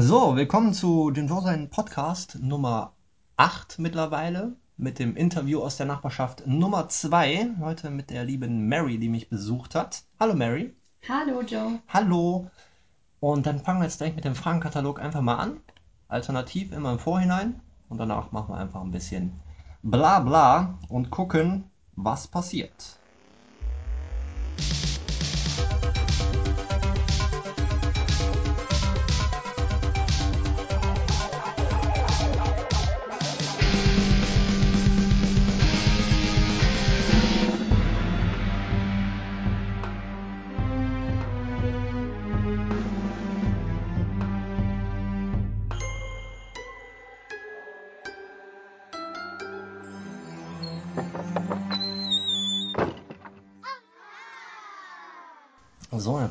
So, willkommen zu den Josein Podcast Nummer 8 mittlerweile mit dem Interview aus der Nachbarschaft Nummer 2. Heute mit der lieben Mary, die mich besucht hat. Hallo Mary. Hallo Joe. Hallo. Und dann fangen wir jetzt direkt mit dem Fragenkatalog einfach mal an. Alternativ immer im Vorhinein. Und danach machen wir einfach ein bisschen bla bla und gucken, was passiert.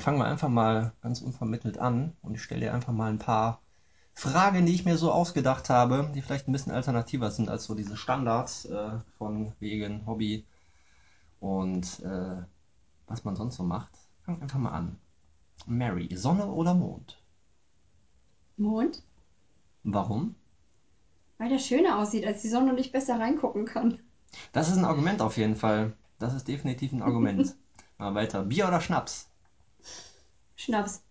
Fangen wir einfach mal ganz unvermittelt an und ich stelle dir einfach mal ein paar Fragen, die ich mir so ausgedacht habe, die vielleicht ein bisschen alternativer sind als so diese Standards äh, von wegen Hobby und äh, was man sonst so macht. Wir einfach mal an. Mary, Sonne oder Mond? Mond? Warum? Weil der schöner aussieht, als die Sonne und ich besser reingucken kann. Das ist ein Argument auf jeden Fall. Das ist definitiv ein Argument. Mal weiter. Bier oder Schnaps? Schnaps.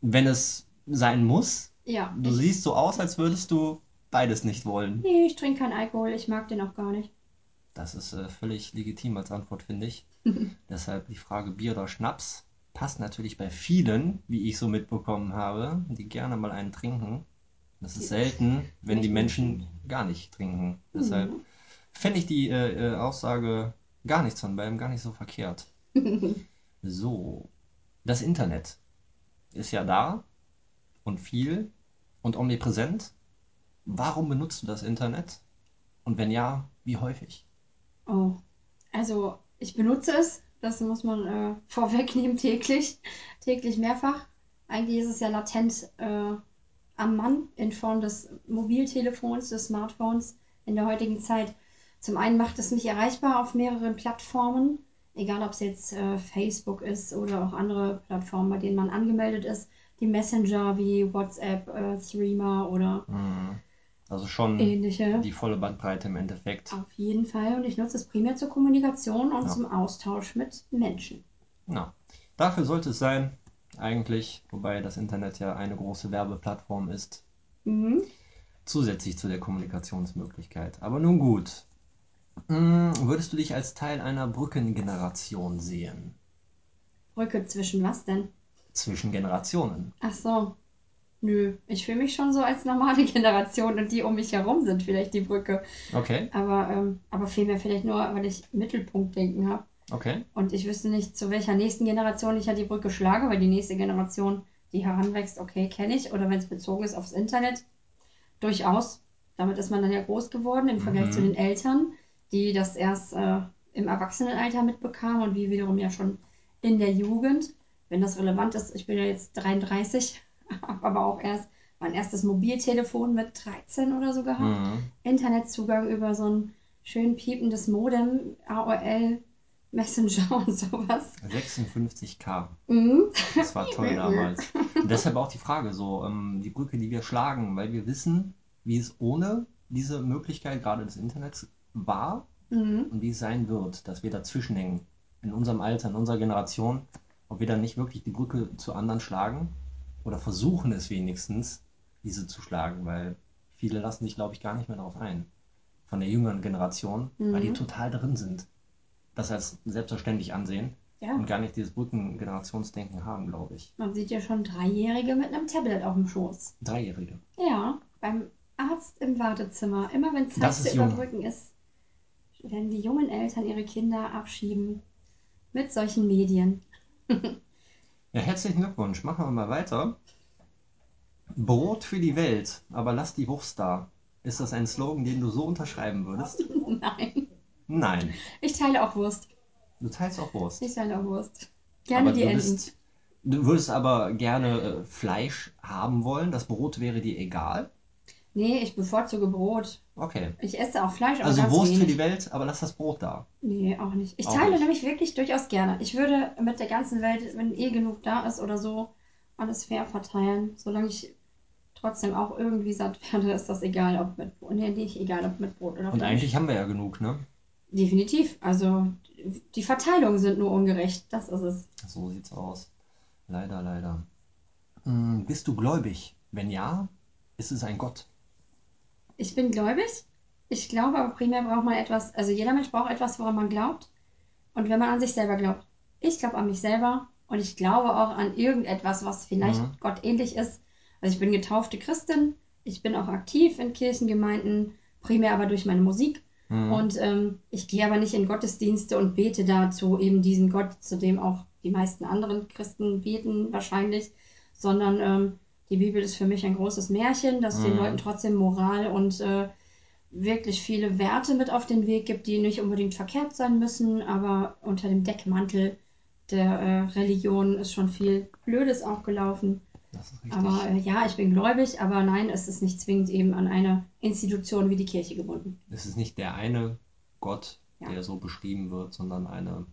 Wenn es sein muss. Ja. Du siehst so aus, als würdest du beides nicht wollen. nee, ich trinke keinen Alkohol. Ich mag den auch gar nicht. Das ist äh, völlig legitim als Antwort, finde ich. Deshalb die Frage Bier oder Schnaps passt natürlich bei vielen, wie ich so mitbekommen habe, die gerne mal einen trinken. Das ist selten, wenn die Menschen gar nicht trinken. Deshalb Mhm. fände ich die äh, äh, Aussage gar nichts von beidem gar nicht so verkehrt. So, das Internet ist ja da und viel und omnipräsent. Warum benutzt du das Internet? Und wenn ja, wie häufig? Oh. Also, ich benutze es. Das muss man äh, vorwegnehmen täglich. Täglich mehrfach. Eigentlich ist es ja latent äh, am Mann in Form des Mobiltelefons, des Smartphones in der heutigen Zeit. Zum einen macht es mich erreichbar auf mehreren Plattformen, egal ob es jetzt äh, Facebook ist oder auch andere Plattformen, bei denen man angemeldet ist. Die Messenger wie WhatsApp, äh, Threema oder Hm. Also schon ähnliche. die volle Bandbreite im Endeffekt. Auf jeden Fall. Und ich nutze es primär zur Kommunikation und Ja. zum Austausch mit Menschen. Ja. Dafür sollte es sein, eigentlich, wobei das Internet ja eine große Werbeplattform ist, Mhm. zusätzlich zu der Kommunikationsmöglichkeit. Aber nun gut. Hm, Würdest du dich als Teil einer Brückengeneration sehen? Brücke zwischen was denn? Zwischen Generationen. Ach so. Nö, ich fühle mich schon so als normale Generation und die um mich herum sind vielleicht die Brücke. Okay, Aber, ähm, aber vielmehr vielleicht nur, weil ich Mittelpunktdenken habe. okay. Und ich wüsste nicht, zu welcher nächsten Generation ich ja die Brücke schlage, weil die nächste Generation, die heranwächst, okay, kenne ich. Oder wenn es bezogen ist aufs Internet, durchaus. Damit ist man dann ja groß geworden im Vergleich Mhm. zu den Eltern, die das erst äh, im Erwachsenenalter mitbekamen und wir wiederum ja schon in der Jugend. Wenn das relevant ist, ich bin ja jetzt 33, habe aber auch erst mein erstes Mobiltelefon mit 13 oder so gehabt. Mhm. Internetzugang über so ein schön piependes Modem, AOL, Messenger und sowas. 56k. Mhm. Das war toll damals. Und deshalb auch die Frage, so ähm, die Brücke, die wir schlagen, weil wir wissen, wie es ohne diese Möglichkeit gerade des Internets war Mhm. und wie es sein wird, dass wir dazwischen hängen, in unserem Alter, in unserer Generation, ob wir dann nicht wirklich die Brücke zu anderen schlagen oder versuchen es wenigstens, diese zu schlagen, weil viele lassen sich, glaube ich, gar nicht mehr darauf ein. Von der jüngeren Generation, weil die Mhm. total drin sind. Das als selbstverständlich ansehen Ja, und gar nicht dieses Brückengenerationsdenken haben, glaube ich. man sieht ja schon Dreijährige mit einem Tablet auf dem Schoß. Dreijährige. Ja, beim Arzt im Wartezimmer. Immer wenn Zeit zu überbrücken ist, werden die jungen Eltern ihre Kinder abschieben mit solchen Medien. Ja, herzlichen Glückwunsch. Machen wir mal weiter. Brot für die Welt, aber lass die Wurst da. Ist das ein Slogan, den du so unterschreiben würdest? Nein. Nein. Ich teile auch Wurst. Du teilst auch Wurst. Ich teile auch Wurst. Gerne aber die du Enten. bist, du würdest aber gerne äh, Fleisch haben wollen. Das Brot wäre dir egal. Nee, ich bevorzuge Brot. Okay. Ich esse auch Fleisch, aber Also ganz Wurst für wenig. die Welt, aber lass das Brot da. Nee, auch nicht. Ich Auch teile nicht. nämlich wirklich durchaus gerne. Ich würde mit der ganzen Welt, wenn eh genug da ist oder so, alles fair verteilen, solange ich trotzdem auch irgendwie satt werde, ist das egal, ob mit Brot. Nee, nicht egal, ob mit Brot oder Und Fleisch. eigentlich haben wir ja genug, ne? Definitiv. Also die Verteilungen sind nur ungerecht. Das ist es. So sieht's aus. Leider, leider. Hm, bist du gläubig? Wenn ja, ist es ein Gott. Ich bin gläubig. Ich glaube, aber primär braucht man etwas, also jeder Mensch braucht etwas, woran man glaubt. Und wenn man an sich selber glaubt. Ich glaube an mich selber und ich glaube auch an irgendetwas, was vielleicht Mhm. Gott ähnlich ist. Also ich bin getaufte Christin. Ich bin auch aktiv in Kirchengemeinden, primär aber durch meine Musik. Mhm. Und ähm, ich gehe aber nicht in Gottesdienste und bete dazu eben diesen Gott, zu dem auch die meisten anderen Christen beten wahrscheinlich, sondern ähm, die Bibel ist für mich ein großes Märchen, das den Mhm. Leuten trotzdem Moral und äh, wirklich viele Werte mit auf den Weg gibt, die nicht unbedingt verkehrt sein müssen, aber unter dem Deckmantel der äh, Religion ist schon viel Blödes auch gelaufen. Aber äh, ja, ich bin gläubig, aber nein, es ist nicht zwingend eben an eine Institution wie die Kirche gebunden. es ist nicht der eine Gott, Ja. der so beschrieben wird, sondern eine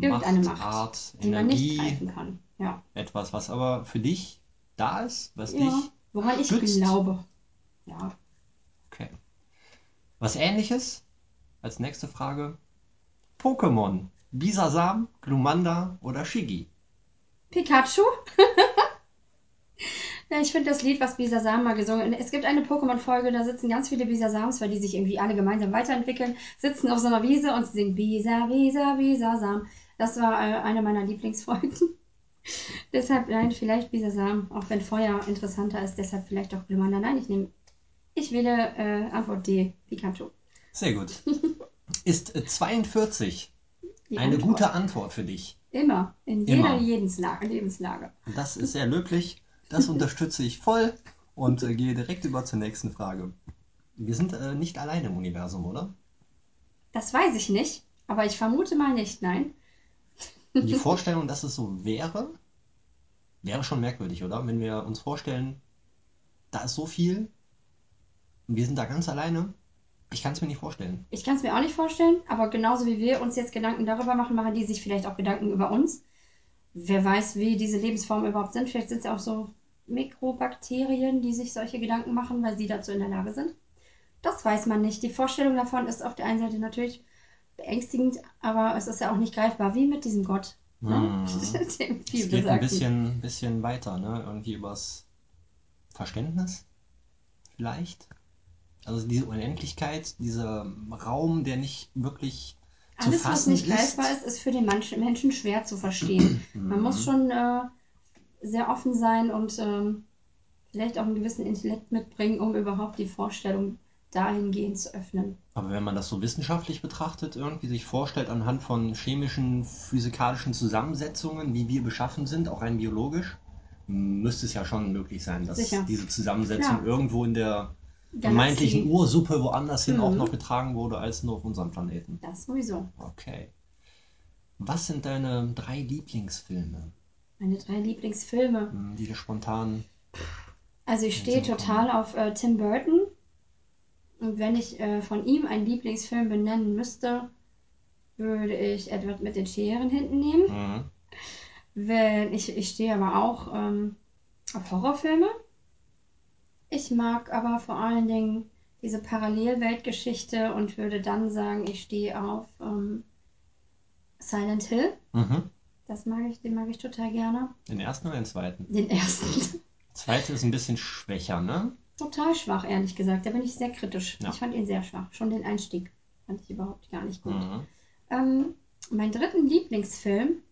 Irgendeine Macht, Art, die man nicht Energie, greifen kann. Ja. etwas, was aber für dich da ist, was ja. dich. Woran ich stützt. glaube. Ja. Okay. Was ähnliches? Als nächste Frage. Pokémon. Bisasam, Glumanda oder Shiggy? Pikachu? ja, ich finde das Lied, was Bisasam mal gesungen hat. Es gibt eine Pokémon-Folge, da sitzen ganz viele Bisasams, weil die sich irgendwie alle gemeinsam weiterentwickeln, sitzen auf so einer Wiese und singen Bisa, Bisa, Bisasam. Das war äh, eine meiner Lieblingsfolgen. Deshalb, nein, vielleicht Bisasam, auch wenn Feuer interessanter ist, deshalb vielleicht auch Glumanda. Nein, ich nehme, ich wähle äh, Antwort D, Pikachu. Sehr gut. Ist äh, 42 Die eine Antwort. gute Antwort für dich? Immer, in jeder Immer. Lebenslage. Lebenslage. Das ist sehr löblich. Das unterstütze ich voll und äh, gehe direkt über zur nächsten Frage. Wir sind äh, nicht alleine im Universum, oder? Das weiß ich nicht, aber ich vermute mal nicht, nein. Die Vorstellung, dass es so wäre, wäre schon merkwürdig, oder? Wenn wir uns vorstellen, da ist so viel und wir sind da ganz alleine. Ich kann es mir nicht vorstellen. Ich kann es mir auch nicht vorstellen, aber genauso wie wir uns jetzt Gedanken darüber machen, machen die sich vielleicht auch Gedanken über uns. Wer weiß, wie diese Lebensformen überhaupt sind. Vielleicht sind es auch so Mikrobakterien, die sich solche Gedanken machen, weil sie dazu in der Lage sind. Das weiß man nicht. Die Vorstellung davon ist auf der einen Seite natürlich beängstigend, aber es ist ja auch nicht greifbar, wie mit diesem Gott. Ne? Mhm. Dem Es geht ein bisschen, bisschen weiter, ne? Irgendwie übers Verständnis vielleicht. Also diese Unendlichkeit, dieser Raum, der nicht wirklich zu Alles, was fassen nicht greifbar ist, ist für den Menschen schwer zu verstehen. Man muss schon äh, sehr offen sein und ähm, vielleicht auch einen gewissen Intellekt mitbringen, um überhaupt die Vorstellung dahingehend zu öffnen. Aber wenn man das so wissenschaftlich betrachtet, irgendwie sich vorstellt anhand von chemischen, physikalischen Zusammensetzungen, wie wir beschaffen sind, auch rein biologisch, müsste es ja schon möglich sein, dass Sicher. diese Zusammensetzung Klar. irgendwo in der vermeintlichen Ursuppe woanders hin auch Mhm. noch getragen wurde, als nur auf unserem Planeten. Das sowieso. Okay. Was sind deine drei Lieblingsfilme, Meine drei Lieblingsfilme. hm, die dir spontan. Also ich stehe total auf äh, Tim Burton. Und wenn ich äh, von ihm einen Lieblingsfilm benennen müsste, würde ich Edward mit den Scheren hinten nehmen. Mhm. Wenn ich, ich stehe aber auch ähm, auf Horrorfilme. Ich mag aber vor allen Dingen diese Parallelweltgeschichte und würde dann sagen, ich stehe auf ähm, Silent Hill. Mhm. Das mag ich, den mag ich total gerne. Den ersten oder den zweiten? Den ersten. Zweite ist ein bisschen schwächer, ne? Total schwach, ehrlich gesagt. Da bin ich sehr kritisch. Ja. Ich fand ihn sehr schwach. Schon den Einstieg fand ich überhaupt gar nicht gut. Mhm. Ähm, mein dritten Lieblingsfilm.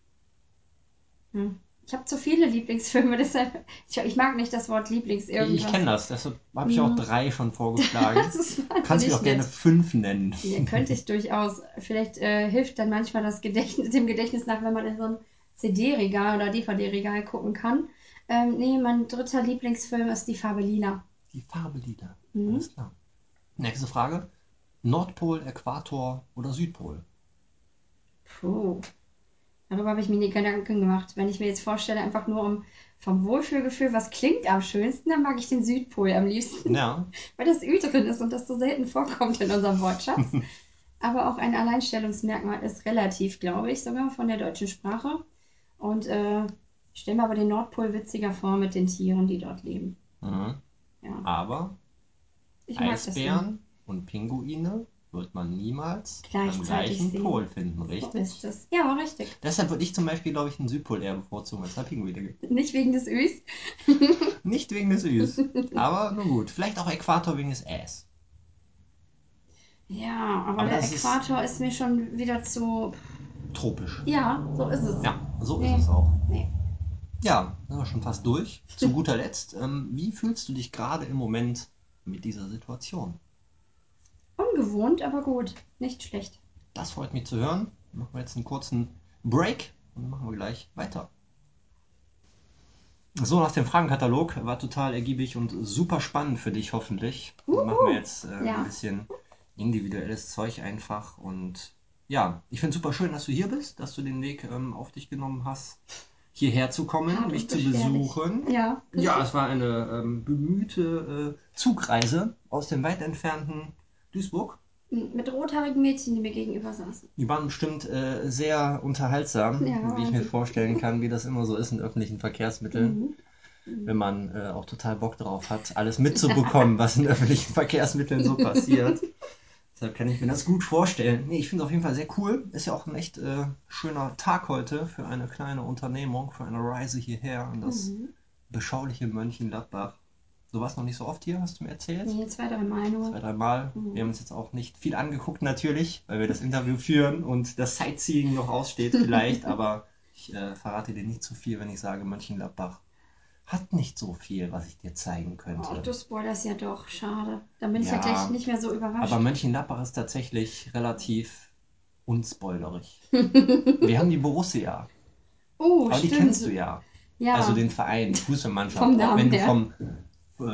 Hm. Ich habe zu viele Lieblingsfilme, deshalb. Ich, ich mag nicht das Wort Lieblings irgendwas. Ich kenne das, deshalb habe ich Mhm. auch drei schon vorgeschlagen. Du kannst wahnsinnig auch gerne fünf nennen. Ja, könnte ich durchaus. Vielleicht äh, hilft dann manchmal das Gedächtnis, dem Gedächtnis nach, wenn man in so ein CD-Regal oder DVD-Regal gucken kann. Ähm, nee, mein dritter Lieblingsfilm ist Die Farbe Lila. Die Farbe. Mhm. Alles klar. Nächste Frage. Nordpol, Äquator oder Südpol? Puh. Darüber habe ich mir nie Gedanken gemacht. Wenn ich mir jetzt vorstelle, einfach nur um vom Wohlfühlgefühl, was klingt am schönsten, dann mag ich den Südpol am liebsten, Ja, weil das Ü drin ist und das so selten vorkommt in unserem Wortschatz. Aber auch ein Alleinstellungsmerkmal ist relativ, glaube ich, sogar von der deutschen Sprache. Und äh, ich stelle mir aber den Nordpol witziger vor mit den Tieren, die dort leben. Mhm. Ja. Aber Ich Eisbären und Pinguine wird man niemals am gleichen sehen. Pol finden, So richtig? ist es. Ja, richtig. Deshalb würde ich zum Beispiel, glaube ich, einen Südpol eher bevorzugen, als es da Pinguine gibt. Nicht wegen des Ös. Nicht wegen des Üs. Aber nun gut. Vielleicht auch Äquator wegen des Äs. Ja, aber, Aber der das ist- Äquator ist... mir schon wieder zu. Tropisch. Ja, so ist es. Ja, so Nee. ist es auch. Nee. Ja, sind wir schon fast durch. Zu guter Letzt, ähm, wie fühlst du dich gerade im Moment mit dieser Situation? Ungewohnt, aber gut. Nicht schlecht. Das freut mich zu hören. Machen wir jetzt einen kurzen Break und machen wir gleich weiter. So, nach dem Fragenkatalog war total ergiebig und super spannend für dich hoffentlich. Dann machen wir jetzt äh, Ja. ein bisschen individuelles Zeug einfach und ja, ich finde es super schön, dass du hier bist, dass du den Weg ähm, auf dich genommen hast, hierher zu kommen, Hart mich zu besuchen. Ja. Ja, es war eine ähm, bemühte äh, Zugreise aus dem weit entfernten Duisburg. Mit rothaarigen Mädchen, die mir gegenüber saßen. Die waren bestimmt äh, sehr unterhaltsam, Ja, wie ich mir Wahnsinn. vorstellen kann, wie das immer so ist in öffentlichen Verkehrsmitteln, Mhm. wenn man äh, auch total Bock drauf hat, alles mitzubekommen, was in öffentlichen Verkehrsmitteln so passiert. Deshalb kann ich mir das gut vorstellen. Nee, ich finde es auf jeden Fall sehr cool. Ist ja auch ein echt äh, schöner Tag heute für eine kleine Unternehmung, für eine Reise hierher in das Mhm. beschauliche Mönchengladbach. Du warst noch nicht so oft hier, hast du mir erzählt? Nee, zwei, drei Mal nur. zwei, dreimal. Mhm. Wir haben uns jetzt auch nicht viel angeguckt natürlich, weil wir das Interview führen und das Sightseeing noch aussteht vielleicht, aber ich äh, verrate dir nicht zu viel, wenn ich sage, Mönchengladbach hat nicht so viel, was ich dir zeigen Oh, könnte. du spoilerst ja doch. Schade. Dann bin ich ja, Ja. gleich nicht mehr so überrascht. aber Mönchengladbach ist tatsächlich relativ unspoilerig. wir haben die Borussia, oh, aber die stimmt. kennst du ja. Ja. Also den Verein, die Fußballmannschaft. Vom auch Namen wenn du her. vom äh,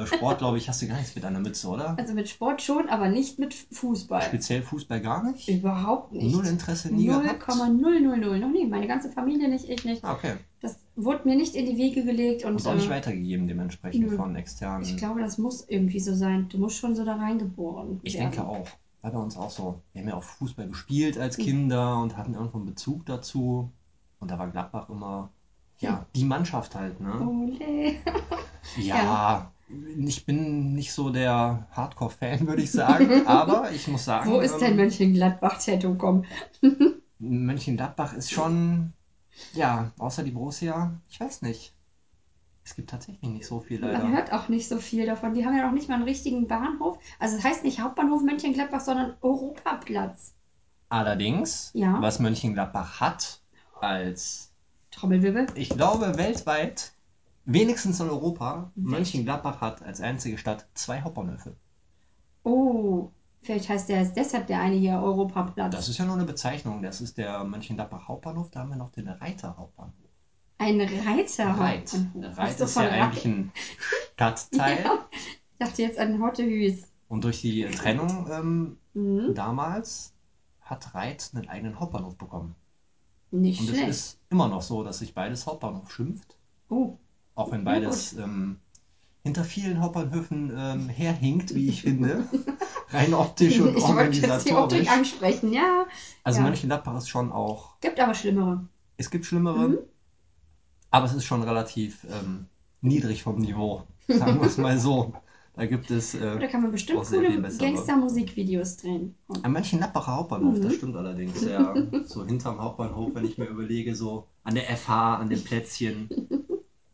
Sport, glaube ich, hast du gar nichts mit einer Mütze, oder? also mit Sport schon, aber nicht mit Fußball. Speziell Fußball gar nicht? Überhaupt nicht. Null Interesse nie gehabt? 0,000. Noch nie. Meine ganze Familie nicht, ich nicht. Ah, okay. Das wurde mir nicht in die Wege gelegt und Und auch nicht äh, weitergegeben dementsprechend nö. von externen. ich glaube, das muss irgendwie so sein. Du musst schon so da reingeboren Ich werden. denke auch. War bei uns auch so. Wir haben ja auch Fußball gespielt als Mhm. Kinder und hatten irgendwo einen Bezug dazu. Und da war Gladbach immer, ja, die Mannschaft halt, ne? Ole. Ja, ich bin nicht so der Hardcore-Fan, würde ich sagen. aber ich muss sagen, Wo ist dein ähm, Mönchengladbach-Tattoo? Komm. Mönchengladbach ist schon, ja, außer die Borussia, ich weiß nicht. Es gibt tatsächlich nicht so viel leider. Man hört auch nicht so viel davon. Die haben ja noch nicht mal einen richtigen Bahnhof. Also es heißt nicht Hauptbahnhof Mönchengladbach, sondern Europaplatz. Allerdings, Ja. was Mönchengladbach hat, als Trommelwirbel. ich glaube weltweit, wenigstens in Europa. Mönchengladbach hat als einzige Stadt zwei Hauptbahnhöfe. Oh, vielleicht heißt der ist deshalb der eine hier Europaplatz. Das ist ja nur eine Bezeichnung. Das ist der Mönchengladbach Hauptbahnhof. Da haben wir noch den Reiter Hauptbahnhof. Ein Reiter. Reit. Reit ist ja eigentlich ein Stadtteil. Ja. Ich dachte jetzt an Hottehüs. Und durch die Trennung ähm, Mhm. damals hat Reit einen eigenen Hauptbahnhof bekommen. Nicht Und es schlecht. ist immer noch so, dass sich beides Hauptbahnhof schimpft. Oh, Auch wenn Ja, beides ähm, hinter vielen Hauptbahnhöfen ähm, herhinkt, wie ich finde. Rein optisch und ich wollte jetzt die Optik organisatorisch. ansprechen, ja. Also ja. Mönchengladbach ist schon auch, Gibt aber schlimmere. es gibt schlimmere, Mhm. aber es ist schon relativ ähm, niedrig vom Niveau. Sagen wir es mal so. Da gibt es Da äh, kann man bestimmt coole. Gangster-Musikvideos drehen. Und am Mönchengladbacher Hauptbahnhof, Mhm. das stimmt allerdings, ja. So hinterm Hauptbahnhof, wenn ich mir überlege, so an der FH, an den Plätzchen,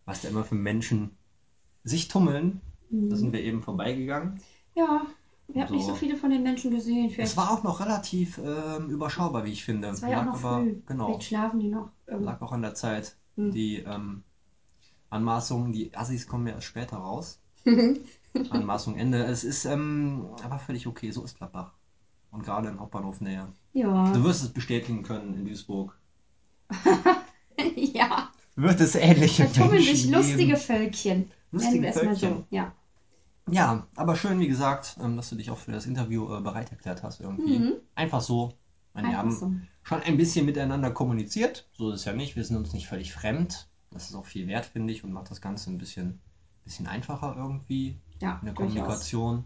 was da immer für Menschen sich tummeln. Da sind wir eben vorbeigegangen. Ja, wir haben nicht So. so viele von den Menschen gesehen. Vielleicht, Es war auch noch relativ ähm, überschaubar, wie ich finde. es war ja auch noch aber, früh. Genau, Vielleicht schlafen die noch. Ähm, lag auch an der Zeit. Hm. Die ähm, Anmaßungen, die Assis kommen ja erst später raus. Anmaßung Ende. Es ist ähm, aber völlig okay, so ist Gladbach. Und gerade in Hauptbahnhofnähe. ja. Du wirst es bestätigen können in Duisburg. Wird es ähnliche da tummeln sich lustige geben. Völkchen. Lustige Nennen wir Völkchen. so. Ja. Ja, aber schön, wie gesagt, ähm, dass du dich auch für das Interview äh, bereit erklärt hast irgendwie. Mhm. Einfach so. Wir haben so. schon ein bisschen miteinander kommuniziert. So ist es ja nicht. Wir sind uns nicht völlig fremd. Das ist auch viel wert, finde ich, und macht das Ganze ein bisschen, bisschen einfacher irgendwie Ja, in der durchaus. Kommunikation.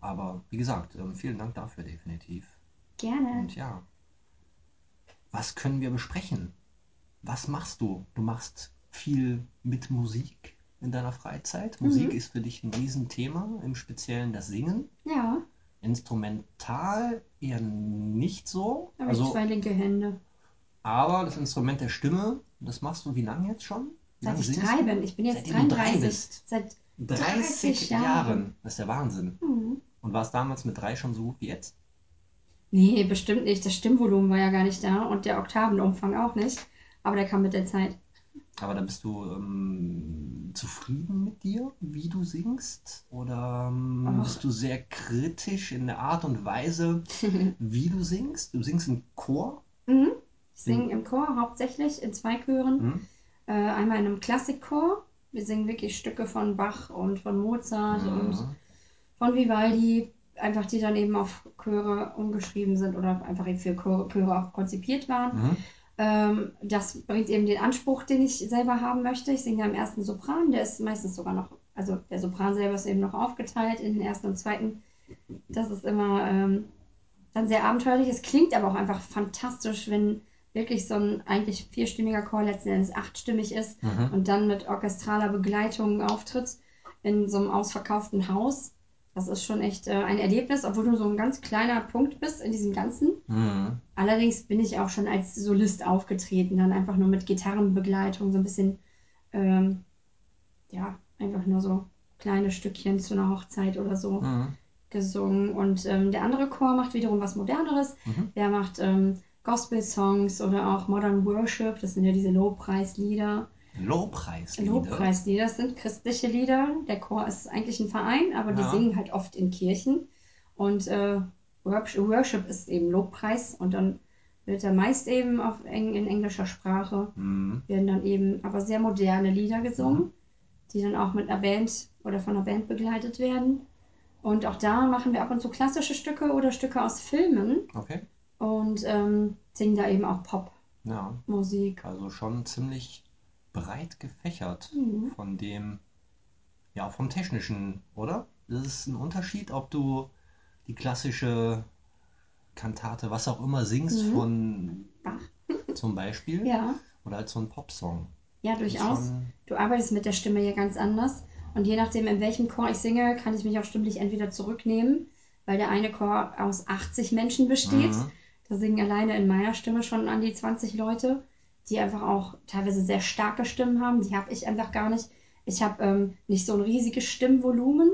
Aber wie gesagt, ähm, vielen Dank dafür definitiv. Gerne. Und ja, was können wir besprechen? Was machst du? Du machst viel mit Musik. in deiner Freizeit? Mhm. Musik ist für dich ein Riesenthema, im Speziellen das Singen. Ja, Instrumental eher nicht so. ich Also, zwei linke Hände. aber das Instrument der Stimme, das machst du wie lange jetzt schon? Seit ich drei bin. Ich bin jetzt Seitdem du drei 33. bist. Seit 30 30 Jahren. Jahren. Das ist der Wahnsinn. hm. Und war es damals mit drei schon so gut wie jetzt? Nee, bestimmt nicht. Das Stimmvolumen war ja gar nicht da und der Oktavenumfang auch nicht. Aber der kam mit der Zeit. Aber da bist du ähm, zufrieden mit dir, wie du singst? Oder ähm, bist du sehr kritisch in der Art und Weise, wie du singst? Du singst im Chor? Mhm. Ich singe im Chor hauptsächlich in zwei Chören. Hm? Äh, einmal in einem Klassikchor. Wir singen wirklich Stücke von Bach und von Mozart und Mhm. von Vivaldi. Einfach die dann eben auf Chöre umgeschrieben sind oder einfach eben für Chöre, Chöre auch konzipiert waren. Ähm, das bringt eben den Anspruch, den ich selber haben möchte. Ich singe ja im ersten Sopran, der ist meistens sogar noch, also der Sopran selber ist eben noch aufgeteilt in den ersten und zweiten. Das ist immer ähm, dann sehr abenteuerlich. Es klingt aber auch einfach fantastisch, wenn wirklich so ein eigentlich vierstimmiger Chor letzten Endes achtstimmig ist Mhm. und dann mit orchestraler Begleitung auftritt in so einem ausverkauften Haus. Das ist schon echt äh, ein Erlebnis, obwohl du so ein ganz kleiner Punkt bist in diesem Ganzen. Mhm. Allerdings bin ich auch schon als Solist aufgetreten, dann einfach nur mit Gitarrenbegleitung, so ein bisschen, ähm, ja, einfach nur so kleine Stückchen zu einer Hochzeit oder so Mhm. gesungen. Und ähm, der andere Chor macht wiederum was Moderneres. Mhm. Der macht ähm, Gospel-Songs oder auch Modern Worship, das sind ja diese Lobpreislieder. Lobpreislieder. Lobpreislieder, sind christliche Lieder. Der Chor ist eigentlich ein Verein, aber die Ja. singen halt oft in Kirchen. Und äh, Worship ist eben Lobpreis und dann wird er meist eben auf Eng in englischer Sprache, Mhm. werden dann eben aber sehr moderne Lieder gesungen, die dann auch mit einer Band oder von einer Band begleitet werden. Und auch da machen wir ab und zu klassische Stücke oder Stücke aus Filmen Okay. und ähm, singen da eben auch Popmusik. Ja, also schon ziemlich breit gefächert Mhm. von dem, ja, vom Technischen, oder? Das ist ein Unterschied, ob du die klassische Kantate, was auch immer, singst Mhm. von Bach. zum Beispiel Ja, oder als so ein Popsong. ja, durchaus. schon- Du arbeitest mit der Stimme ja ganz anders. Und je nachdem, in welchem Chor ich singe, kann ich mich auch stimmlich entweder zurücknehmen, weil der eine Chor aus 80 Menschen besteht. Mhm. Da singen alleine in meiner Stimme schon an die 20 Leute, die einfach auch teilweise sehr starke Stimmen haben. Die habe ich einfach gar nicht. Ich habe ähm, nicht so ein riesiges Stimmvolumen.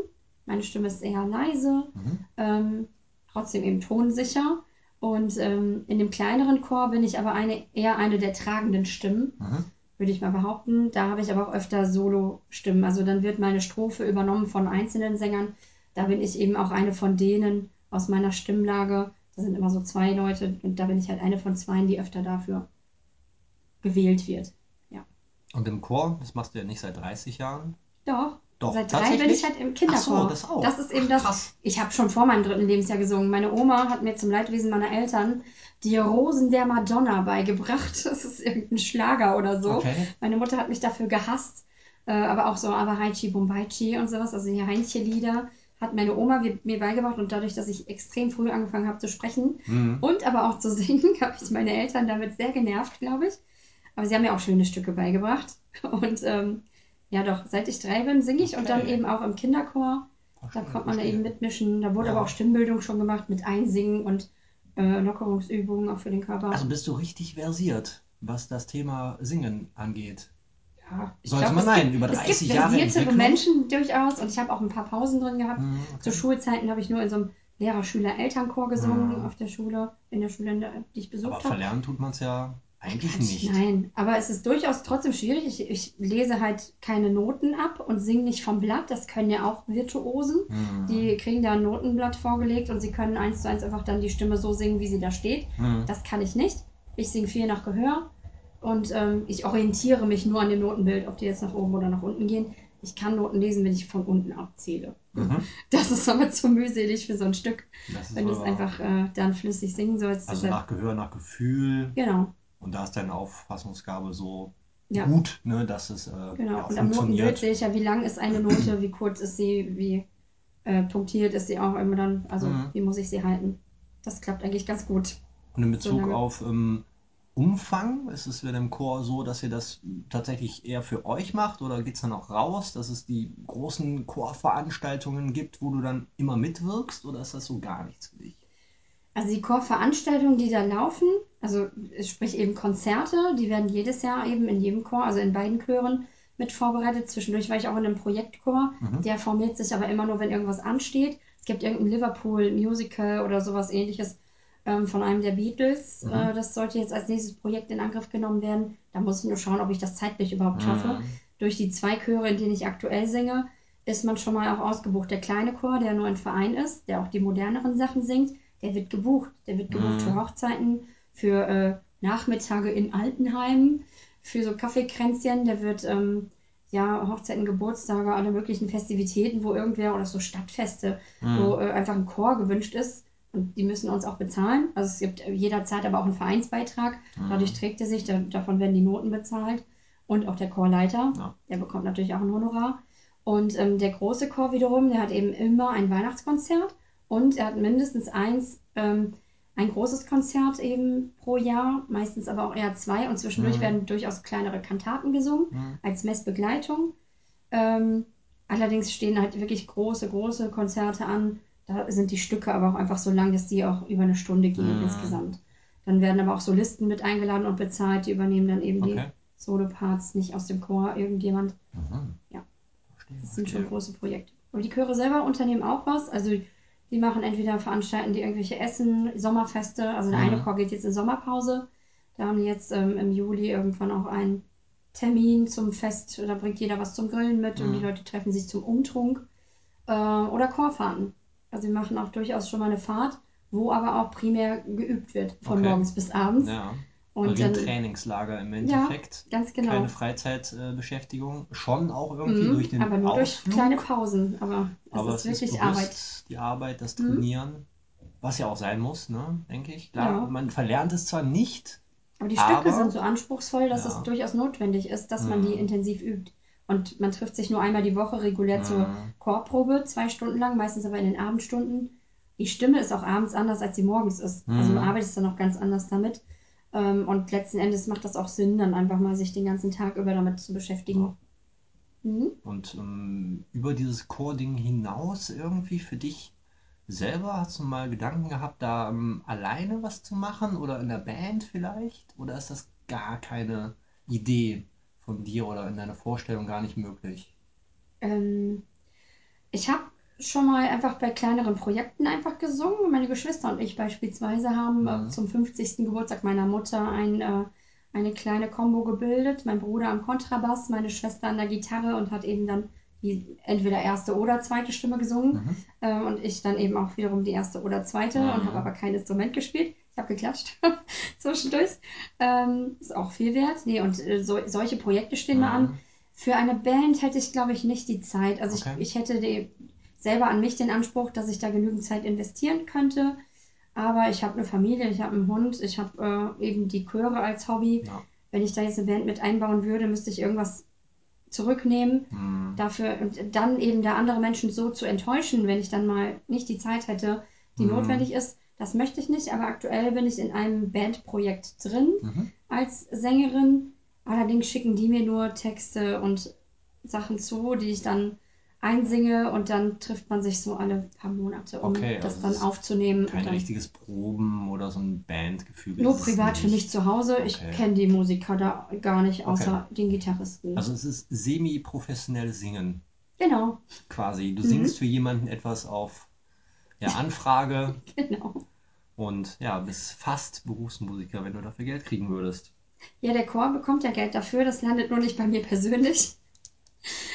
Meine Stimme ist eher leise, Mhm. ähm, trotzdem eben tonsicher. Und ähm, in dem kleineren Chor bin ich aber eine, eher eine der tragenden Stimmen Mhm. würde ich mal behaupten. Da habe ich aber auch öfter Solo-Stimmen. Also dann wird meine Strophe übernommen von einzelnen Sängern. Da bin ich eben auch eine von denen aus meiner Stimmlage. Da sind immer so zwei Leute und da bin ich halt eine von zweien, die öfter dafür gewählt wird. Und im Chor, das machst du ja nicht seit 30 Jahren. Doch. Doch, Seit drei bin ich halt im Kinderchor. Ach so, das auch. Das ist eben das. Krass. Ich habe schon vor meinem dritten Lebensjahr gesungen. Meine Oma hat mir zum Leidwesen meiner Eltern die Rosen der Madonna beigebracht. Das ist irgendein Schlager oder so. Okay. Meine Mutter hat mich dafür gehasst. Äh, aber auch so Avahaichi Bombaichi und sowas, also die Heinche-Lieder, hat meine Oma mir- mir beigebracht. Und dadurch, dass ich extrem früh angefangen habe zu sprechen Mhm. und aber auch zu singen, habe ich meine Eltern damit sehr genervt, glaube ich. Aber sie haben mir auch schöne Stücke beigebracht. Und ähm, ja, doch, seit ich drei bin, singe ich und dann eben auch im Kinderchor. Da kommt man da eben mitmischen. Da wurde Ja. aber auch Stimmbildung schon gemacht mit Einsingen und äh, Lockerungsübungen auch für den Körper. Also bist du richtig versiert, was das Thema Singen angeht. ja, ich sollte glaub, man es gibt, über es 30 gibt Jahre versiertere. Menschen durchaus und ich habe auch ein paar Pausen drin gehabt. Zu okay. Schulzeiten habe ich nur in so einem Lehrer-Schüler-Elternchor gesungen, Mhm. auf der Schule, in der Schule, die ich Aber besucht habe. verlernen tut man es ja eigentlich nicht. Nein, aber es ist durchaus trotzdem schwierig. Ich, ich lese halt keine Noten ab und singe nicht vom Blatt. Das können ja auch Virtuosen. Mhm. Die kriegen da ein Notenblatt vorgelegt und sie können eins zu eins einfach dann die Stimme so singen, wie sie da steht. Mhm. Das kann ich nicht. Ich singe viel nach Gehör und ähm, ich orientiere mich nur an dem Notenbild, ob die jetzt nach oben oder nach unten gehen. Ich kann Noten lesen, wenn ich von unten abzähle. Mhm. Das ist aber zu mühselig für so ein Stück, wenn du es einfach äh, dann flüssig singen sollst. Also nach Gehör, nach Gefühl. genau, Und da ist deine Auffassungsgabe so ja. gut, ne, dass es äh, Genau, ja, und am Notenbild funktioniert. sehe ich ja, wie lang ist eine Note, wie kurz ist sie, wie äh, punktiert ist sie auch immer dann, also Mhm. wie muss ich sie halten. Das klappt eigentlich ganz gut. Und in Bezug lange. auf ähm, Umfang? Ist es mit dem Chor so, dass ihr das tatsächlich eher für euch macht oder geht es dann auch raus, dass es die großen Chorveranstaltungen gibt, wo du dann immer mitwirkst oder ist das so gar nichts für dich? Also die Chorveranstaltungen, die da laufen, also sprich eben Konzerte, die werden jedes Jahr eben in jedem Chor, also in beiden Chören mit vorbereitet. Zwischendurch war ich auch in einem Projektchor, Mhm. der formiert sich aber immer nur, wenn irgendwas ansteht. Es gibt irgendein Liverpool-Musical oder sowas ähnliches ähm, von einem der Beatles. Mhm. Äh, das sollte jetzt als nächstes Projekt in Angriff genommen werden. Da muss ich nur schauen, ob ich das zeitlich überhaupt schaffe. Mhm. Durch die zwei Chöre, in denen ich aktuell singe, ist man schon mal auch ausgebucht. Der kleine Chor, der nur ein Verein ist, der auch die moderneren Sachen singt, der wird gebucht. Der wird gebucht Mhm. für Hochzeiten, für äh, Nachmittage in Altenheimen, für so Kaffeekränzchen. Der wird ähm, ja Hochzeiten, Geburtstage, alle möglichen Festivitäten, wo irgendwer oder so Stadtfeste, wo Mhm. äh, einfach ein Chor gewünscht ist. Und die müssen uns auch bezahlen. Also es gibt jederzeit aber auch einen Vereinsbeitrag. Dadurch Mhm. trägt er sich, da, davon werden die Noten bezahlt. Und auch der Chorleiter, Ja. der bekommt natürlich auch ein Honorar. Und ähm, der große Chor wiederum, der hat eben immer ein Weihnachtskonzert und er hat mindestens eins, ähm, ein großes Konzert eben pro Jahr, meistens aber auch eher zwei. Und zwischendurch Mhm. werden durchaus kleinere Kantaten gesungen Mhm. als Messbegleitung. Ähm, allerdings stehen halt wirklich große, große Konzerte an. Da sind die Stücke aber auch einfach so lang, dass die auch über eine Stunde gehen Mhm. insgesamt. Dann werden aber auch Solisten mit eingeladen und bezahlt, die übernehmen dann eben die Okay. Soloparts, nicht aus dem Chor irgendjemand. Mhm. Ja. Das sind schon große Projekte. Aber die Chöre selber unternehmen auch was. Also die machen entweder veranstalten die irgendwelche Essen, Sommerfeste. Also der eine Mhm. Chor geht jetzt in Sommerpause. Da haben die jetzt ähm, im Juli irgendwann auch einen Termin zum Fest. Da bringt jeder was zum Grillen mit und die Mhm. Leute treffen sich zum Umtrunk äh, oder Chorfahrten. Also wir machen auch durchaus schon mal eine Fahrt, wo aber auch primär geübt wird, von Okay. morgens bis abends. Ja. Und wie ein Trainingslager im ja, Endeffekt. ganz genau. Keine Freizeitbeschäftigung. Schon auch irgendwie Mhm, durch den aber nur durch Ausflug. kleine Pausen. Aber es Aber ist es ist wirklich bewusst Arbeit. die Arbeit, das Mhm. Trainieren, was ja auch sein muss, ne, denke ich. Klar, Ja. man verlernt es zwar nicht, Aber die Stücke aber sind so anspruchsvoll, dass Ja. es durchaus notwendig ist, dass man die Mhm. intensiv übt. Und man trifft sich nur einmal die Woche regulär zur Mhm. Chorprobe, zwei Stunden lang, meistens aber in den Abendstunden. Die Stimme ist auch abends anders, als sie morgens ist. Also man Mhm. arbeitet dann auch ganz anders damit. Ähm, Und letzten Endes macht das auch Sinn, dann einfach mal sich den ganzen Tag über damit zu beschäftigen. Mhm. Und ähm, über dieses Core-Ding hinaus irgendwie für dich selber, hast du mal Gedanken gehabt, da ähm, alleine was zu machen oder in der Band vielleicht? Oder ist das gar keine Idee von dir oder in deiner Vorstellung gar nicht möglich? Ähm, ich habe schon mal einfach bei kleineren Projekten einfach gesungen. Meine Geschwister und ich beispielsweise haben äh, Mhm. zum 50. Geburtstag meiner Mutter ein, äh, eine kleine Combo gebildet. Mein Bruder am Kontrabass, meine Schwester an der Gitarre und hat eben dann die entweder erste oder zweite Stimme gesungen. Mhm. Ähm, und ich dann eben auch wiederum die erste oder zweite und Mhm. habe aber kein Instrument gespielt. Ich habe geklatscht zwischendurch. Ähm, ist auch viel wert. Nee, und äh, so, solche Projekte stehen mal an. Mhm. Für eine Band hätte ich, glaube ich, nicht die Zeit. Also Okay. ich, ich hätte die, selber an mich den Anspruch, dass ich da genügend Zeit investieren könnte. Aber ich habe eine Familie, ich habe einen Hund, ich habe äh, eben die Chöre als Hobby. Ja. Wenn ich da jetzt eine Band mit einbauen würde, müsste ich irgendwas zurücknehmen. Mhm. Dafür und dann eben da andere Menschen so zu enttäuschen, wenn ich dann mal nicht die Zeit hätte, die Mhm. notwendig ist. Das möchte ich nicht, aber aktuell bin ich in einem Bandprojekt drin Mhm. als Sängerin. Allerdings schicken die mir nur Texte und Sachen zu, die ich dann einsinge und dann trifft man sich so alle paar Monate, um Okay, das also dann es ist aufzunehmen. Kein dann richtiges Proben oder so ein Bandgefüge nur privat für mich zu Hause. Ich Okay. kenne die Musiker da gar nicht, Okay. außer den Gitarristen. Also es ist semi-professionelles Singen Genau, quasi. Du Mhm. singst für jemanden etwas auf ja, Anfrage genau. und ja, bist fast Berufsmusiker, wenn du dafür Geld kriegen würdest. Ja, der Chor bekommt ja Geld dafür, das landet nur nicht bei mir persönlich.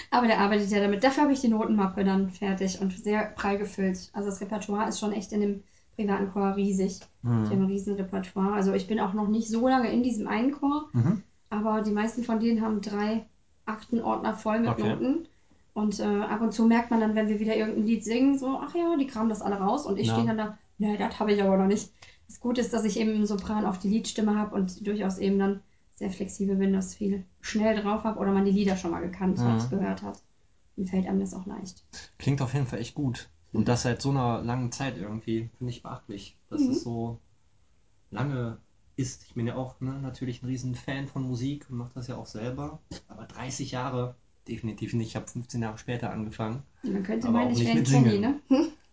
Aber der arbeitet ja damit. Dafür habe ich die Notenmappe dann fertig und sehr prall gefüllt. Also das Repertoire ist schon echt in dem privaten Chor riesig. Ich habe Mhm. ein riesen Repertoire. Also ich bin auch noch nicht so lange in diesem einen Chor, Mhm. aber die meisten von denen haben drei Aktenordner voll mit Okay. Noten. Und äh, ab und zu merkt man dann, wenn wir wieder irgendein Lied singen, so, ach ja, die kramen das alle raus. Und ich Ja. stehe dann da, ne, das habe ich aber noch nicht. Das Gute ist, dass ich eben im Sopran auch die Liedstimme habe und durchaus eben dann sehr flexibel bin, dass viel schnell drauf habe oder man die Lieder schon mal gekannt hat, Mhm. gehört hat. Dann fällt einem das auch leicht. Klingt auf jeden Fall echt gut. Und das seit so einer langen Zeit irgendwie. Finde ich beachtlich, dass Mhm. es so lange ist. Ich bin ja auch ne, natürlich ein riesen Fan von Musik und mache das ja auch selber. Aber 30 Jahre definitiv nicht. Ich habe 15 Jahre später angefangen. Man könnte meinen, ich wäre ein Kelly, ne?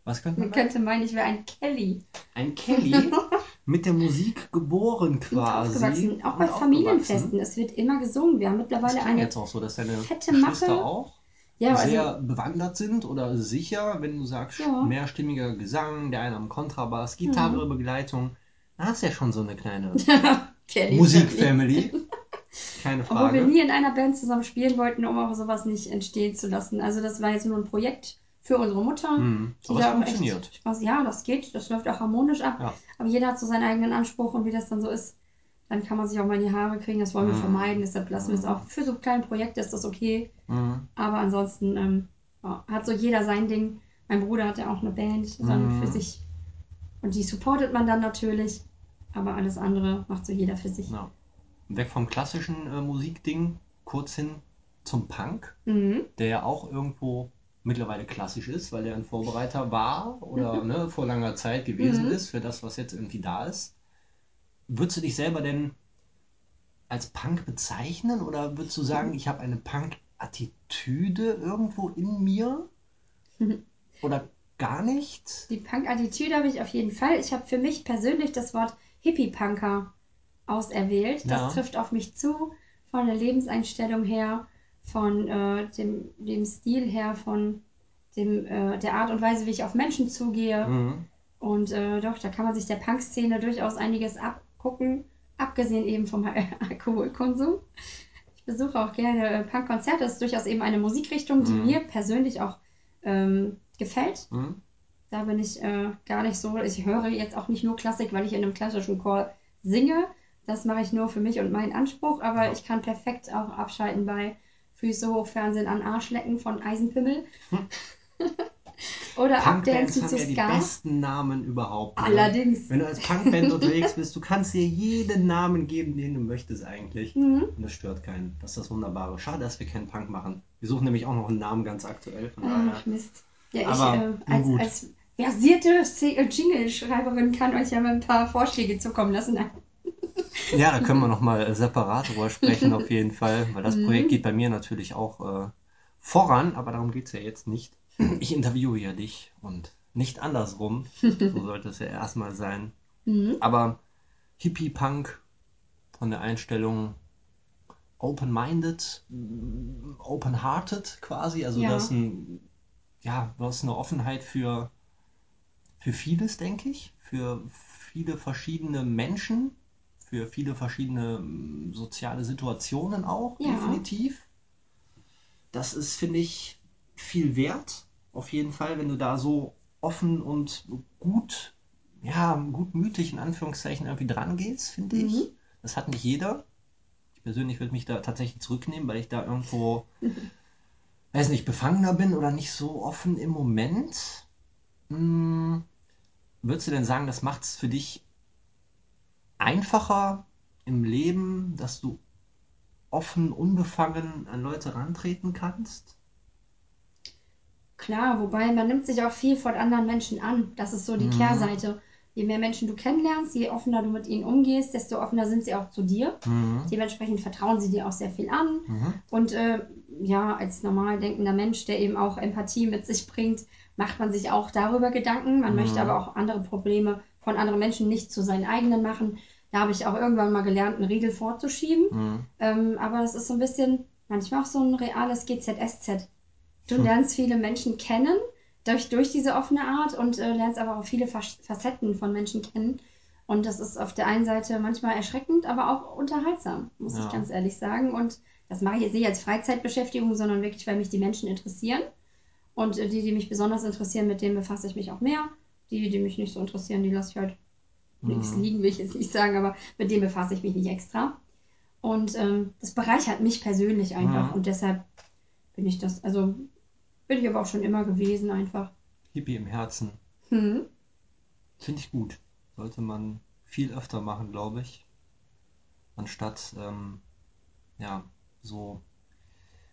Was könnte man Man könnte meinen, ich wäre ein Kelly. Ein Kelly mit der Musik geboren quasi. Auch bei. Familienfesten. Es wird immer gesungen. Wir haben mittlerweile eine jetzt auch so, dass deine fette Mappe. auch Ja, also sehr bewandert sind oder sicher, wenn du sagst, Ja. mehrstimmiger Gesang, der eine am Kontrabass, Mhm. Gitarre, Begleitung. Da hast du ja schon so eine kleine. Musikfamily. Keine Obwohl wir Frage. nie in einer Band zusammen spielen wollten, um auch sowas nicht entstehen zu lassen. Also das war jetzt nur ein Projekt für unsere Mutter. Mhm. Aber es da auch funktioniert. Spaß, ja, das geht, das läuft auch harmonisch ab. Ja. Aber jeder hat so seinen eigenen Anspruch und wie das dann so ist, dann kann man sich auch mal in die Haare kriegen. Das wollen wir Mhm. vermeiden. Deshalb lassen wir es auch. Für so kleine Projekte ist das okay. Mhm. Aber ansonsten ähm, hat so jeder sein Ding. Mein Bruder hat ja auch eine Band dann Mhm. für sich. Und die supportet man dann natürlich. Aber alles andere macht so jeder für sich. Ja. Weg vom klassischen äh, Musikding, kurz hin zum Punk, Mhm. der ja auch irgendwo mittlerweile klassisch ist, weil er ein Vorbereiter war oder ne, vor langer Zeit gewesen Mhm. ist für das, was jetzt irgendwie da ist. Würdest du dich selber denn als Punk bezeichnen oder würdest du sagen, ich habe eine Punk-Attitüde irgendwo in mir? Oder gar nicht? Die Punk-Attitüde habe ich auf jeden Fall. Ich habe für mich persönlich das Wort Hippie-Punker auserwählt. Das Ja. trifft auf mich zu, von der Lebenseinstellung her, von äh, dem, dem Stil her, von dem, äh, der Art und Weise, wie ich auf Menschen zugehe. Mhm. Und äh, doch, da kann man sich der Punk-Szene durchaus einiges abgucken, abgesehen eben vom Al- Alkoholkonsum. Ich besuche auch gerne äh, Punk-Konzerte. Das ist durchaus eben eine Musikrichtung, die Mhm. mir persönlich auch ähm, gefällt. Mhm. Da bin ich äh, gar nicht so. Ich höre jetzt auch nicht nur Klassik, weil ich in einem klassischen Chor singe. Das mache ich nur für mich und meinen Anspruch. Aber Ja. ich kann perfekt auch abschalten bei Füße hoch, Fernsehen an Arsch lecken von Eisenpimmel. Oder Punkbands abdancen haben zu ja die Ska. besten Namen überhaupt. ne? Allerdings. Wenn du als Punkband unterwegs bist, du kannst dir jeden Namen geben, den du möchtest eigentlich. Mhm. Und das stört keinen. Das ist das Wunderbare. Schade, dass wir keinen Punk machen. Wir suchen nämlich auch noch einen Namen ganz aktuell. Von daher. Ach, Mist. Ja, ich Aber äh, nun als, gut. als versierte äh, Jingle-Schreiberin kann euch ja mal ein paar Vorschläge zukommen lassen. Ja, da können wir nochmal separat drüber sprechen, auf jeden Fall. Weil das Mhm. Projekt geht bei mir natürlich auch äh, voran, aber darum geht es ja jetzt nicht. Ich interviewe ja dich und nicht andersrum. So sollte es ja erstmal sein. Mhm. Aber Hippie-Punk von der Einstellung open-minded, mm, open-hearted quasi. Also Ja. das ist ein, ja, das ist eine Offenheit für, für vieles, denke ich. Für viele verschiedene Menschen, für viele verschiedene mm, soziale Situationen auch, Ja. definitiv. Das ist, finde ich, viel wert. Auf jeden Fall, wenn du da so offen und gut, ja, gutmütig in Anführungszeichen irgendwie dran gehst, finde ich. Mhm. Das hat nicht jeder. Ich persönlich würde mich da tatsächlich zurücknehmen, weil ich da irgendwo, weiß nicht, befangener bin oder nicht so offen im Moment. Hm, würdest du denn sagen, das macht es für dich einfacher im Leben, dass du offen, unbefangen an Leute rantreten kannst? Klar, wobei man nimmt sich auch viel von anderen Menschen an. Das ist so die Mhm. Kehrseite. Je mehr Menschen du kennenlernst, je offener du mit ihnen umgehst, desto offener sind sie auch zu dir. Mhm. Dementsprechend vertrauen sie dir auch sehr viel an. Mhm. Und äh, ja, als normal denkender Mensch, der eben auch Empathie mit sich bringt, macht man sich auch darüber Gedanken. Man Mhm. möchte aber auch andere Probleme von anderen Menschen nicht zu seinen eigenen machen. Da habe ich auch irgendwann mal gelernt, einen Riegel vorzuschieben. Mhm. Ähm, aber das ist so ein bisschen, manchmal auch so ein reales GZSZ. Du Hm. lernst viele Menschen kennen durch, durch diese offene Art und äh, lernst aber auch viele Fac- Facetten von Menschen kennen. Und das ist auf der einen Seite manchmal erschreckend, aber auch unterhaltsam, muss Ja. ich ganz ehrlich sagen. Und das mache ich jetzt nicht als Freizeitbeschäftigung, sondern wirklich, weil mich die Menschen interessieren. Und äh, die, die mich besonders interessieren, mit denen befasse ich mich auch mehr. Die, die mich nicht so interessieren, die lasse ich halt links Mhm. liegen, will ich jetzt nicht sagen, aber mit denen befasse ich mich nicht extra. Und ähm, das bereichert mich persönlich einfach. Mhm. Und deshalb bin ich das, also bin ich aber auch schon immer gewesen einfach. Hippie im Herzen. Hm. Finde ich gut. Sollte man viel öfter machen, glaube ich. Anstatt ähm, ja, so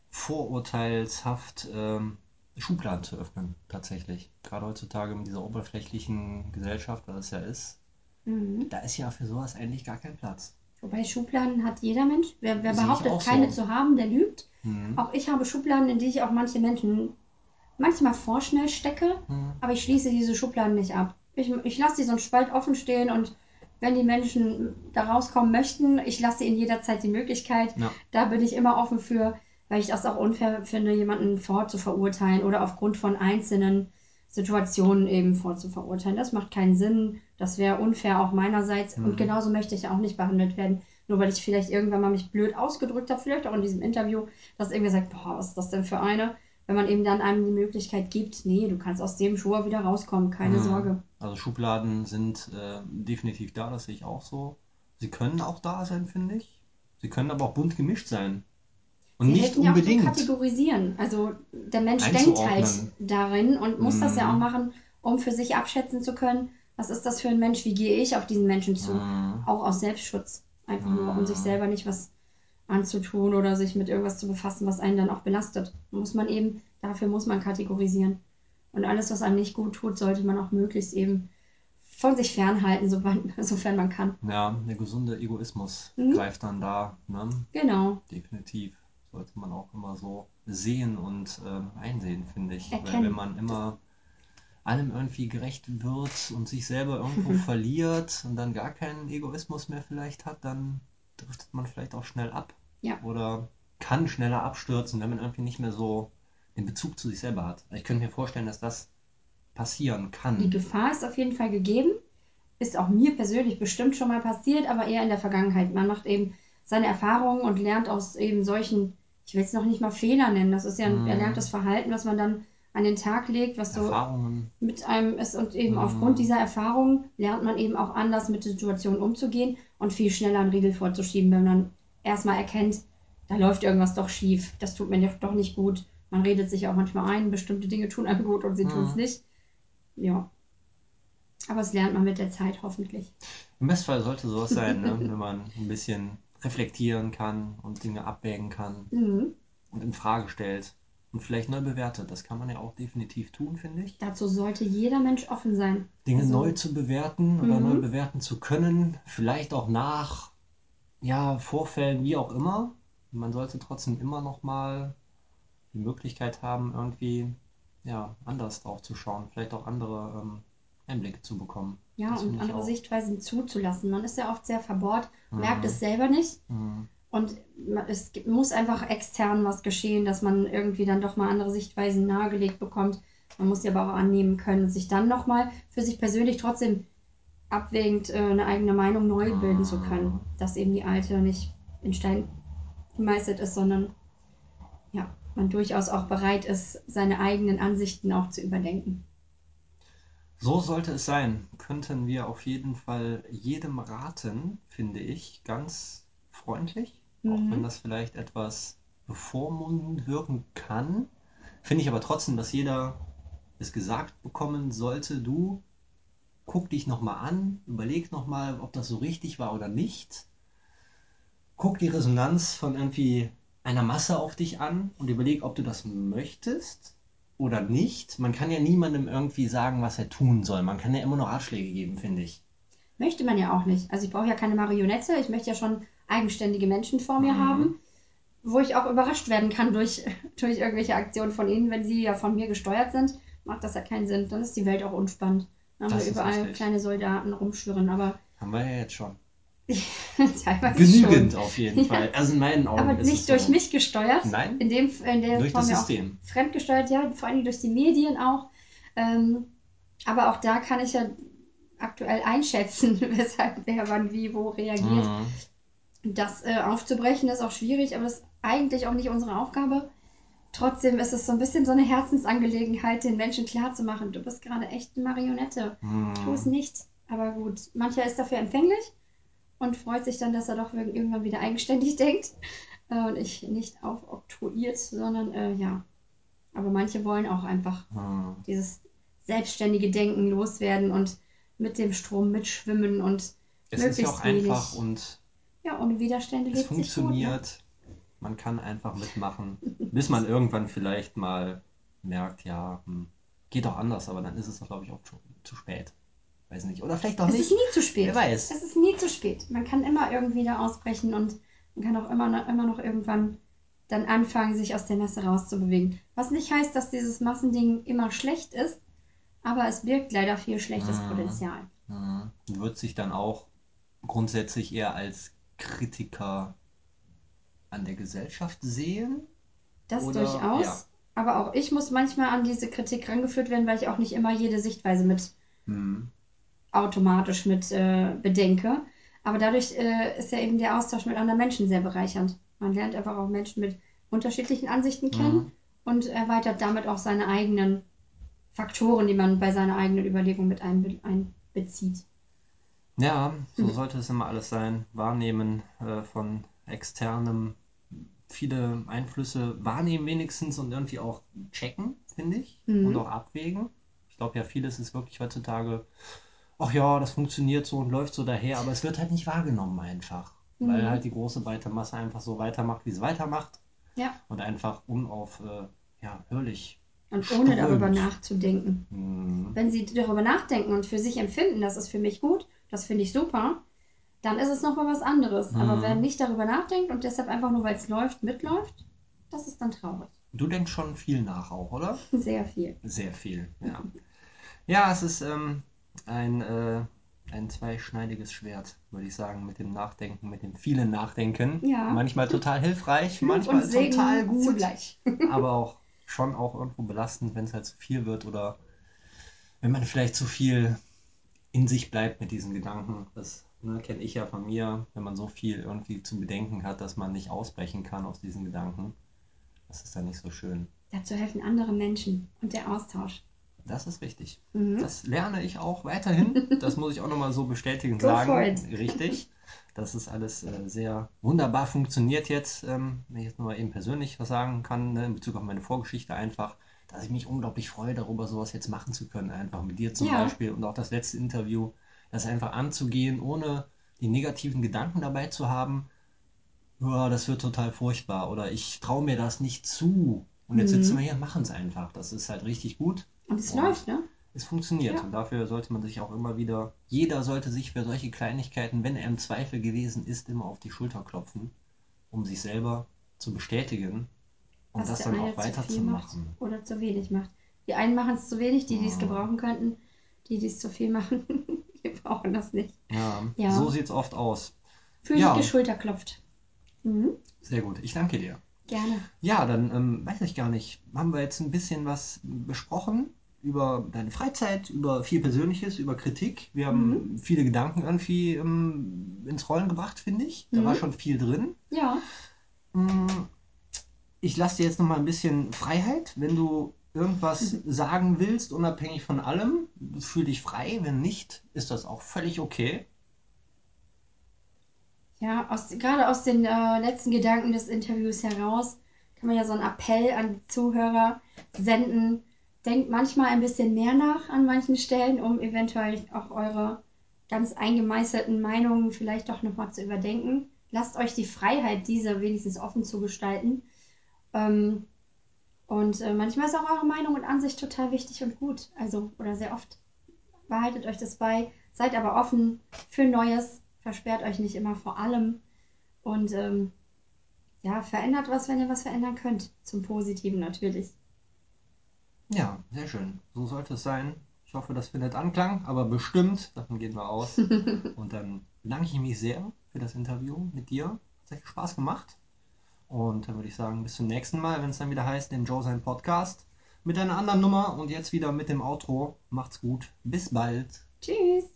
vorurteilshaft ähm, Schubladen zu öffnen, tatsächlich. Gerade heutzutage mit dieser oberflächlichen Gesellschaft, was es ja ist. Mhm. Da ist ja für sowas eigentlich gar kein Platz. Wobei Schubladen hat jeder Mensch. Wer, wer behauptet, keine so. zu haben, der lügt. Mhm. Auch ich habe Schubladen, in die ich auch manche Menschen manchmal vorschnell stecke, Mhm. aber ich schließe diese Schubladen nicht ab. Ich, ich lasse die so einen Spalt offen stehen und wenn die Menschen da rauskommen möchten, ich lasse ihnen jederzeit die Möglichkeit. Ja. Da bin ich immer offen für, weil ich das auch unfair finde, jemanden vorzuverurteilen oder aufgrund von einzelnen Situationen eben vorzuverurteilen. Das macht keinen Sinn. Das wäre unfair auch meinerseits. Mhm. Und genauso möchte ich auch nicht behandelt werden. Nur weil ich vielleicht irgendwann mal mich blöd ausgedrückt habe, vielleicht auch in diesem Interview, dass irgendwie sagt, boah, was ist das denn für eine? Wenn man eben dann einem die Möglichkeit gibt, nee, du kannst aus dem Schuh wieder rauskommen, keine Mhm. Sorge. Also Schubladen sind äh, definitiv da, das sehe ich auch so. Sie können auch da sein, finde ich. Sie können aber auch bunt gemischt sein. Und Sie nicht helfen ja auch unbedingt. kategorisieren. Also der Mensch denkt halt darin und muss das ja Mhm. auch machen, um für sich abschätzen zu können, was ist das für ein Mensch, wie gehe ich auf diesen Menschen zu. Mhm. Auch aus Selbstschutz. Einfach nur, um Mhm. sich selber nicht was anzutun oder sich mit irgendwas zu befassen, was einen dann auch belastet. Muss man eben, dafür muss man kategorisieren. Und alles, was einem nicht gut tut, sollte man auch möglichst eben von sich fernhalten, sofern, sofern man kann. Ja, der gesunde Egoismus Mhm. greift dann da. Ne? Genau. Definitiv. Sollte man auch immer so sehen und ähm, einsehen, finde ich. Weil Erkennen. wenn man immer allem irgendwie gerecht wird und sich selber irgendwo Mhm. verliert und dann gar keinen Egoismus mehr vielleicht hat, dann driftet man vielleicht auch schnell ab. Ja. Oder kann schneller abstürzen, wenn man irgendwie nicht mehr so den Bezug zu sich selber hat. Ich könnte mir vorstellen, dass das passieren Die kann. Gefahr ist auf jeden Fall gegeben. Ist auch mir persönlich bestimmt schon mal passiert, aber eher in der Vergangenheit. Man macht eben seine Erfahrungen und lernt aus eben solchen, ich will es noch nicht mal Fehler nennen, das ist ja ein Mhm. erlerntes Verhalten, was man dann an den Tag legt, was so Erfahrungen. mit einem ist und eben Mhm. aufgrund dieser Erfahrung lernt man eben auch anders mit Situationen umzugehen und viel schneller einen Riegel vorzuschieben, wenn man erstmal erkennt, da läuft irgendwas doch schief, das tut mir doch nicht gut. Man redet sich auch manchmal ein, bestimmte Dinge tun einem gut und sie Mhm. tun es nicht. Ja. Aber es lernt man mit der Zeit hoffentlich. Im Bestfall sollte sowas sein, ne? wenn man ein bisschen reflektieren kann und Dinge abwägen kann Mhm. und in Frage stellt und vielleicht neu bewertet. Das kann man ja auch definitiv tun, finde ich. Dazu sollte jeder Mensch offen sein. Dinge Also- neu zu bewerten oder Mhm. neu bewerten zu können, vielleicht auch nach ja, Vorfällen, wie auch immer. Man sollte trotzdem immer noch mal die Möglichkeit haben, irgendwie ja, anders drauf zu schauen, vielleicht auch andere ähm, Einblicke zu bekommen. Ja, Das und andere. Sichtweisen zuzulassen. Man ist ja oft sehr verbohrt, merkt Mhm. es selber nicht. Mhm. Und es muss einfach extern was geschehen, dass man irgendwie dann doch mal andere Sichtweisen nahegelegt bekommt. Man muss sie aber auch annehmen können und sich dann nochmal für sich persönlich trotzdem abwägend äh, eine eigene Meinung neu bilden zu können. Dass eben die alte nicht in Stein gemeißelt ist, sondern ja, man durchaus auch bereit ist, seine eigenen Ansichten auch zu überdenken. So sollte es sein. Könnten wir auf jeden Fall jedem raten, finde ich, ganz freundlich, auch Mhm. wenn das vielleicht etwas bevormundend wirken kann. Finde ich aber trotzdem, dass jeder es gesagt bekommen sollte, du guck dich nochmal an, überleg nochmal, ob das so richtig war oder nicht. Guck die Resonanz von irgendwie einer Masse auf dich an und überleg, ob du das möchtest oder nicht. Man kann ja niemandem irgendwie sagen, was er tun soll. Man kann ja immer nur Ratschläge geben, finde ich. Möchte man ja auch nicht. Also ich brauche ja keine Marionette, ich möchte ja schon eigenständige Menschen vor mir Mhm. haben, wo ich auch überrascht werden kann durch, durch irgendwelche Aktionen von ihnen. Wenn sie ja von mir gesteuert sind, macht das ja keinen Sinn. Dann ist die Welt auch unspannend. Dann haben Das wir überall richtig. kleine Soldaten rumschwirren, aber Haben wir ja jetzt schon. teilweise Genügend schon. auf jeden Fall. Also in meinen Augen Aber nicht durch so. mich gesteuert. Nein, In dem, in der durch Form das ja auch System. fremdgesteuert, ja, vor allem durch die Medien auch. Ähm, aber auch da kann ich ja aktuell einschätzen, weshalb wer wann wie wo reagiert. Mhm. Das äh, aufzubrechen ist auch schwierig, aber das ist eigentlich auch nicht unsere Aufgabe. Trotzdem ist es so ein bisschen so eine Herzensangelegenheit, den Menschen klarzumachen, du bist gerade echt eine Marionette. Tu es Mhm. nicht. Aber gut, mancher ist dafür empfänglich und freut sich dann, dass er doch ir- irgendwann wieder eigenständig denkt äh, und ich nicht aufoktroyiert, sondern äh, ja. Aber manche wollen auch einfach Mhm. dieses selbstständige Denken loswerden und mit dem Strom mitschwimmen und Es ist möglichst ja auch wenig. einfach und Ja, ohne Widerstände es lebt sich gut. Ne? funktioniert. Man kann einfach mitmachen, bis man irgendwann vielleicht mal merkt, ja, hm, geht doch anders, aber dann ist es, glaube ich, auch schon zu spät. Weiß nicht. Oder vielleicht auch Es nicht. ist nie zu spät. Wer weiß. Es ist nie zu spät. Man kann immer irgendwie da ausbrechen und man kann auch immer noch, immer noch irgendwann dann anfangen, sich aus der Masse rauszubewegen. Was nicht heißt, dass dieses Massending immer schlecht ist, aber es birgt leider viel schlechtes Mhm. Potenzial. Mhm. Wird sich dann auch grundsätzlich eher als Kritiker an der Gesellschaft sehen? Das Oder- durchaus. ja. Aber auch ich muss manchmal an diese Kritik rangeführt werden, weil ich auch nicht immer jede Sichtweise mit Mhm. Automatisch mit äh, bedenke. Aber dadurch äh, ist ja eben der Austausch mit anderen Menschen sehr bereichernd. Man lernt einfach auch Menschen mit unterschiedlichen Ansichten kennen Mhm. und erweitert damit auch seine eigenen Faktoren, die man bei seiner eigenen Überlegung mit einbe einbezieht. Ja, so Mhm. sollte es immer alles sein. Wahrnehmen äh, von externem, viele Einflüsse wahrnehmen wenigstens und irgendwie auch checken, finde ich, Mhm. und auch abwägen. Ich glaube ja, vieles ist wirklich heutzutage, ach ja, das funktioniert so und läuft so daher, aber es wird halt nicht wahrgenommen einfach, weil Mhm. halt die große breite Masse einfach so weitermacht, wie es weitermacht Ja, und einfach unauf, äh, ja, hörlich. und ohne Strömt. darüber nachzudenken. Mhm. Wenn sie darüber nachdenken und für sich empfinden, das ist für mich gut, das finde ich super, dann ist es nochmal was anderes. Aber Mhm. wer nicht darüber nachdenkt und deshalb einfach nur, weil es läuft, mitläuft, das ist dann traurig. Du denkst schon viel nach auch, oder? Sehr viel. Sehr viel, ja. Ja, es ist ähm, ein, äh, ein zweischneidiges Schwert, würde ich sagen, mit dem Nachdenken, mit dem vielen Nachdenken. Ja. Manchmal total hilfreich, manchmal total gut, zugleich. aber auch schon auch irgendwo belastend, wenn es halt zu viel wird oder wenn man vielleicht zu viel in sich bleibt mit diesen Gedanken. Das ne, kenne ich ja von mir, wenn man so viel irgendwie zu bedenken hat, dass man nicht ausbrechen kann aus diesen Gedanken. Das ist dann nicht so schön. Dazu helfen andere Menschen und der Austausch. Das ist richtig. Mhm. Das lerne ich auch weiterhin. Das muss ich auch nochmal so bestätigend Go sagen. Richtig. Das ist alles äh, sehr wunderbar funktioniert jetzt. Ähm, wenn ich jetzt nur mal eben persönlich was sagen kann, ne, in Bezug auf meine Vorgeschichte einfach, dass ich mich unglaublich freue, darüber sowas jetzt machen zu können. Einfach mit dir zum Ja. Beispiel und auch das letzte Interview, das einfach anzugehen, ohne die negativen Gedanken dabei zu haben. Ja, das wird total furchtbar oder ich traue mir das nicht zu. Und jetzt Mhm. sitzen wir hier und machen es einfach. Das ist halt richtig gut. Und es läuft, ne? Es funktioniert Ja. und dafür sollte man sich auch immer wieder, jeder sollte sich für solche Kleinigkeiten, wenn er im Zweifel gewesen ist, immer auf die Schulter klopfen, um sich selber zu bestätigen und Was das dann auch weiterzumachen. oder zu wenig macht. Die einen machen es zu wenig, die, die es Mhm. gebrauchen könnten. Die, die es zu viel machen, die brauchen das nicht. Ja, Ja. so sieht es oft aus. Für Ja. die Schulter klopft. Mhm. Sehr gut, ich danke dir. Gerne. Ja, dann ähm, weiß ich gar nicht, haben wir jetzt ein bisschen was besprochen über deine Freizeit, über viel Persönliches, über Kritik. Wir haben viele Gedanken irgendwie ähm, ins Rollen gebracht, finde ich. Da Mhm. war schon viel drin. Ja. Mm, Ich lasse dir jetzt noch mal ein bisschen Freiheit. Wenn du irgendwas sagen willst, unabhängig von allem, fühl dich frei. Wenn nicht, ist das auch völlig okay. Ja, aus, gerade aus den äh, letzten Gedanken des Interviews heraus kann man ja so einen Appell an die Zuhörer senden. Denkt manchmal ein bisschen mehr nach an manchen Stellen, um eventuell auch eure ganz eingemeißelten Meinungen vielleicht doch nochmal zu überdenken. Lasst euch die Freiheit, diese wenigstens offen zu gestalten. Ähm, und äh, manchmal ist auch eure Meinung und Ansicht total wichtig und gut. Also, oder sehr oft. Behaltet euch das bei. Seid aber offen für Neues. Versperrt euch nicht immer vor allem. Und ähm, ja, verändert was, wenn ihr was verändern könnt. Zum Positiven natürlich. Ja, sehr schön. So sollte es sein. Ich hoffe, das findet Anklang, aber bestimmt, davon gehen wir aus. Und dann bedanke ich mich sehr für das Interview mit dir. Hat sehr viel Spaß gemacht. Und dann würde ich sagen, bis zum nächsten Mal, wenn es dann wieder heißt, den Joe sein Podcast mit einer anderen Nummer und jetzt wieder mit dem Outro. Macht's gut. Bis bald. Tschüss!